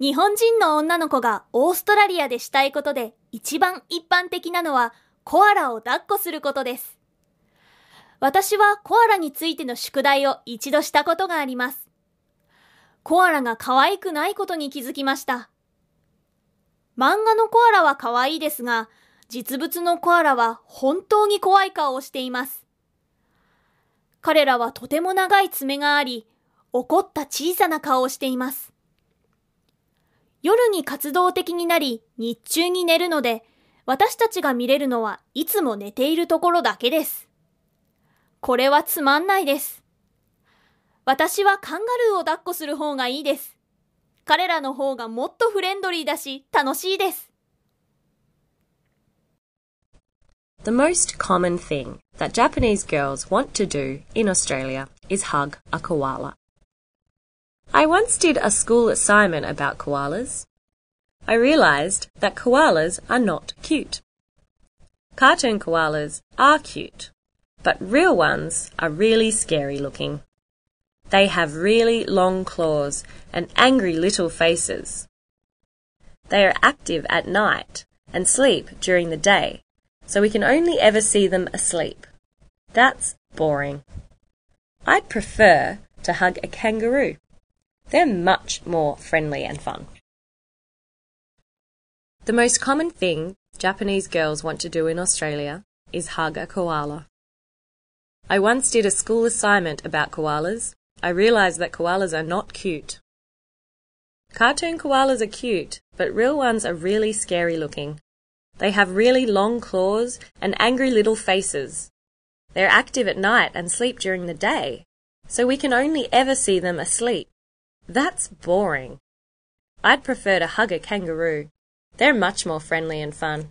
日本人の女の子がオーストラリアでしたいことで一番一般的なのはコアラを抱っこすることです。私はコアラについての宿題を一度したことがあります。コアラが可愛くないことに気づきました。漫画のコアラは可愛いですが、実物のコアラは本当に怖い顔をしています。彼らはとても長い爪があり、怒った小さな顔をしています。夜に活動的になり、日中に寝るので、私たちが見れるのはいつも寝ているところだけです。これはつまんないです。私はカンガルーを抱っこする方がいいです。彼らの方がもっとフレンドリーだし楽しいです。The most common thing that Japanese girls want to do in Australia is hug a koala. I once did a school assignment about koalas. I realized that koalas are not cute. Cartoon koalas are cute, but real ones are really scary looking. They have really long claws and angry little faces. They are active at night and sleep during the day, so we can only ever see them asleep. That's boring. I'd prefer to hug a kangaroo. They're much more friendly and fun. The most common thing Japanese girls want to do in Australia is hug a koala. I once did a school assignment about koalas. I realized that koalas are not cute. Cartoon koalas are cute, but real ones are really scary looking. They have really long claws and angry little faces. They're active at night and sleep during the day, so we can only ever see them asleep. That's boring. I'd prefer to hug a kangaroo. They're much more friendly and fun.